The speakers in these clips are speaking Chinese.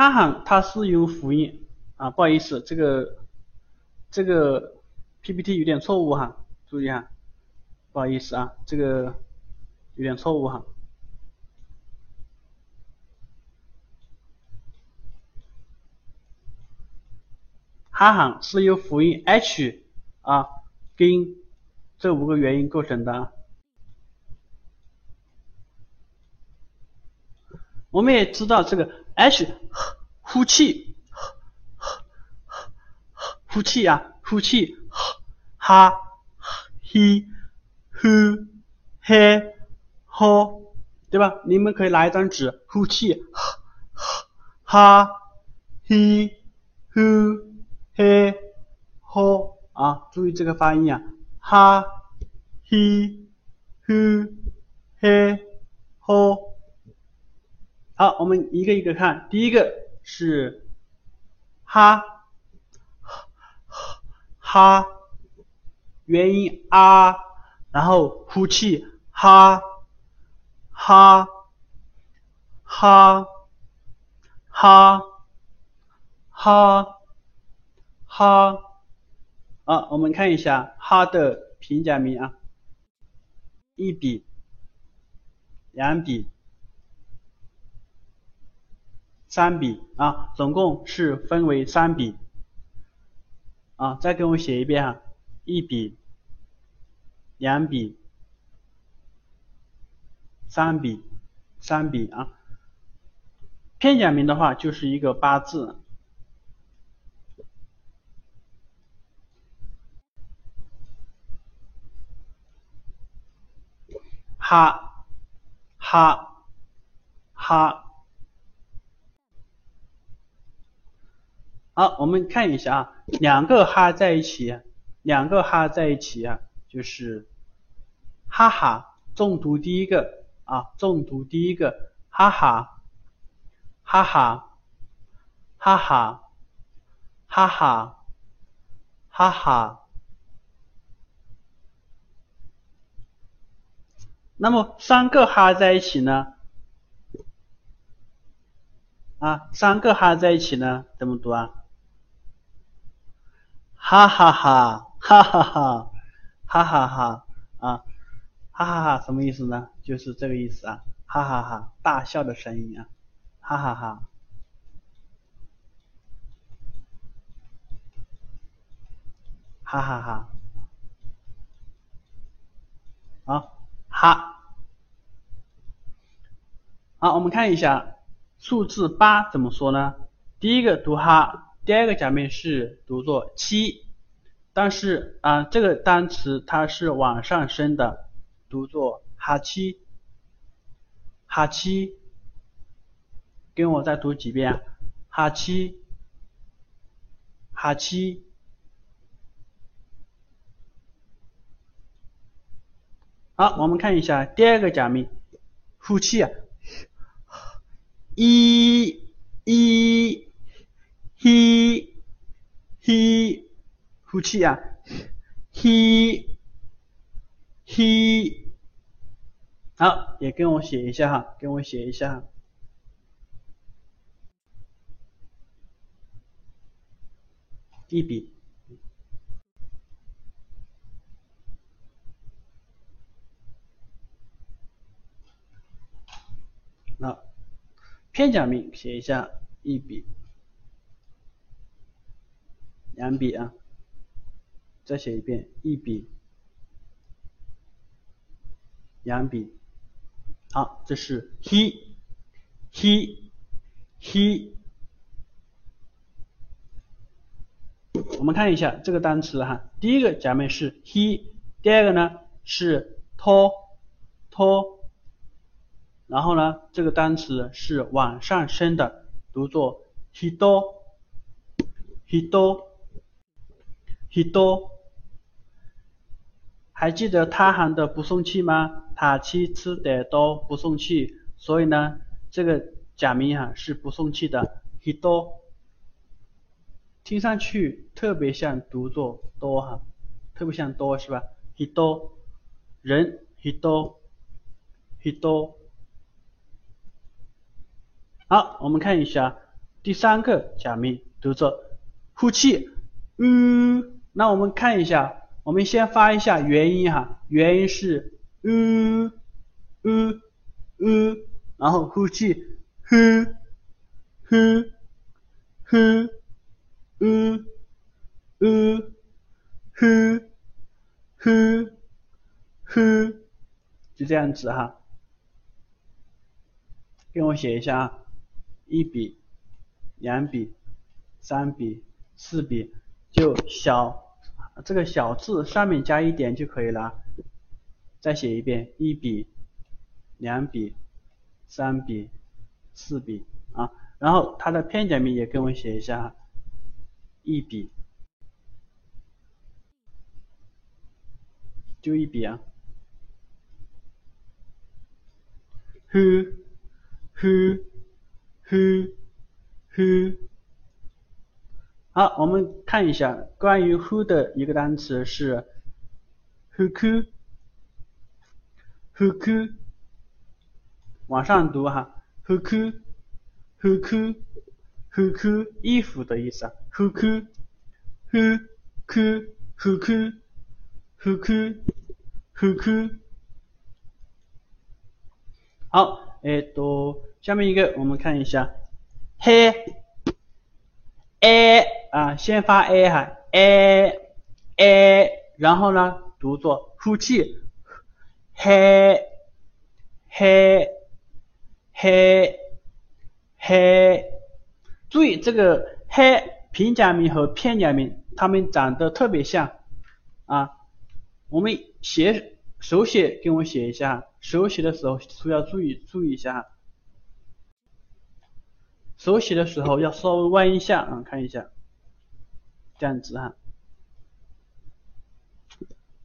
哈行它是用辅音啊，不好意思，这个这个 PPT 有点错误哈，注意哈，不好意思啊，这个有点错误哈。哈行是由辅音 H 啊跟这五个元音构成的。我们也知道这个 H 呼气，呼气呀，呼气，哈、嘿、呼、嘿、吼，对吧？你们可以拿一张纸，呼气，哈、嘿、呼。嘿，吼啊！注意这个发音啊，哈，嘿，呼，嘿，吼。好，我们一个一个看，第一个是哈，哈，元音啊，然后呼气，哈，哈，哈，哈，哈。哈，啊，我们看一下哈的平假名啊，一笔、两笔、三笔啊，总共是分为三笔啊，再给我写一遍哈，一笔、两笔、三笔、三笔啊，片假名的话就是一个八字。哈，哈，哈，好，我们看一下啊，两个哈在一起，两个哈在一起啊，就是哈哈，重读第一个啊，重读第一个，哈哈，哈哈，哈哈，哈哈，哈哈。那么三个哈在一起呢？啊，三个哈在一起呢，怎么读啊？哈哈哈，哈哈哈，哈哈哈，啊，哈哈哈，什么意思呢？就是这个意思啊，哈哈哈，大笑的声音啊，哈哈哈，哈哈哈，好。哈，好，我们看一下数字八怎么说呢？第一个读哈，第二个假名是读作七，但是啊，这个单词它是往上升的，读作哈七，哈七，跟我再读几遍，哈七，哈七。好，我们看一下第二个假名，呼气啊，一、一、he he”，呼气啊，he he”，好，也跟我写一下哈，跟我写一下，一笔。那片假名写一下一笔、两笔啊，再写一遍一笔、两笔。好，这是 he he he。我们看一下这个单词哈，第一个假面是 he，第二个呢是 to to。然后呢，这个单词是往上升的，读作 he do he do hido，hido，hido。还记得他行的不送气吗？他七吃得多不送气，所以呢，这个假名哈是不送气的 hido。听上去特别像读作多哈，特别像多是吧？hido，人 hido，hido。好，我们看一下第三个假名读作呼气，嗯，那我们看一下，我们先发一下元音哈，元音是嗯嗯嗯，然后呼气，呼呼呼嗯嗯呼呼呼，就这样子哈，跟我写一下啊，一笔。两笔，三笔，四笔，就小这个小字上面加一点就可以了。再写一遍，一笔，两笔，三笔，四笔啊。然后它的片假名也跟我写一下，一笔，就一笔啊。呼，呼，呼。呼，好，我们看一下关于 who 的一个单词是 who，who，who，往上读哈，who，who，who，who，衣服的意思，who，who，who，who，who，who，who，好，哎，都下面一个我们看一下。嘿，a 啊，先发 a 哈，a a，然后呢，读作呼气，嘿，嘿，嘿，嘿，注意这个嘿平假名和片假名，它们长得特别像啊。我们写手写，给我写一下，手写的时候需要注意注意一下。手写的时候要稍微弯一下啊，看一下，这样子哈，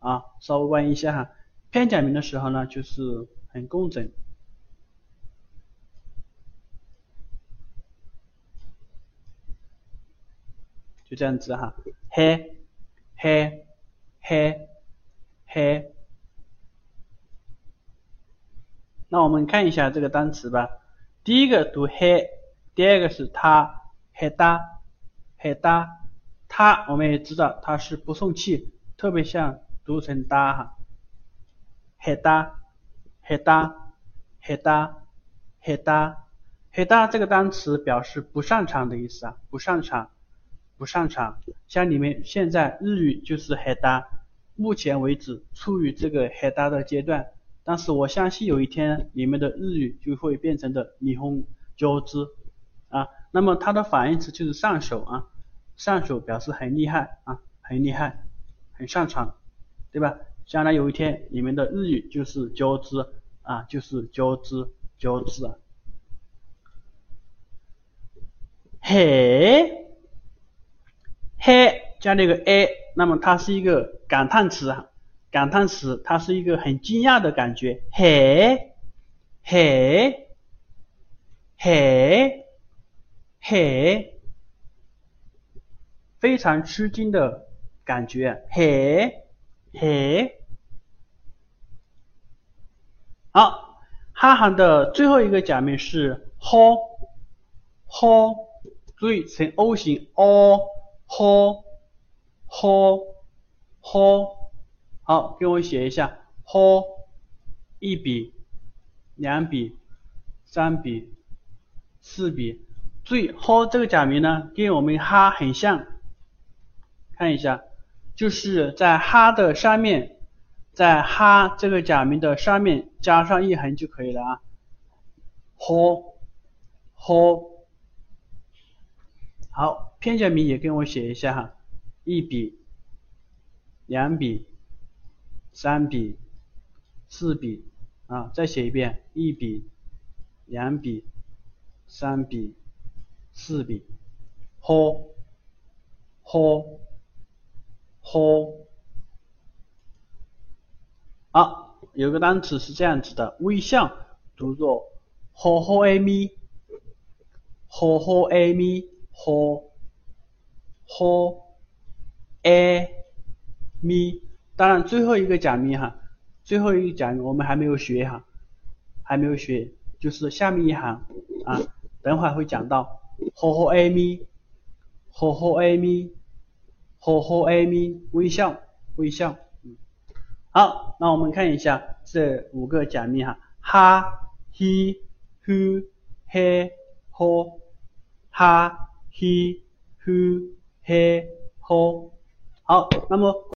啊，稍微弯一下哈。片假名的时候呢，就是很工整，就这样子哈，嘿，嘿，嘿，嘿。那我们看一下这个单词吧，第一个读嘿。第二个是他，黑哒，黑哒，他我们也知道它是不送气，特别像读成哒哈，黑哒，黑哒，黑哒，黑哒，黑哒这个单词表示不擅长的意思啊，不擅长，不擅长，像你们现在日语就是黑哒，目前为止处于这个黑哒的阶段，但是我相信有一天你们的日语就会变成的霓虹交织。啊，那么它的反义词就是上手啊，上手表示很厉害啊，很厉害，很擅长，对吧？将来有一天你们的日语就是交织啊，就是交织交织啊。嘿，嘿加那个 a，那么它是一个感叹词啊，感叹词，它是一个很惊讶的感觉，嘿，嘿，嘿。嘿，非常吃惊的感觉，嘿，嘿，好，哈韩的最后一个假名是 ho，ho，注意成 O 型，o，ho，ho，ho，好，给我写一下，ho，一笔，两笔，三笔，四笔。注意，ho 这个假名呢，跟我们哈很像，看一下，就是在哈的上面，在哈这个假名的上面加上一横就可以了啊。ho，ho，好，片假名也跟我写一下哈，一笔，两笔，三笔，四笔，啊，再写一遍，一笔，两笔，三笔。四笔，ho，ho，ho，好，有个单词是这样子的，微笑读作 ho ho a mi，ho ho a m 呼呼 a m 当然最后一个假名哈，最后一个假名我们还没有学哈，还没有学，就是下面一行啊，等会儿会讲到。吼吼艾米，吼吼艾米，吼吼艾米，微笑微笑。嗯，好，那我们看一下这五个假名哈，哈、he、who、he、ho，哈、he、who、he、ho。好，那么。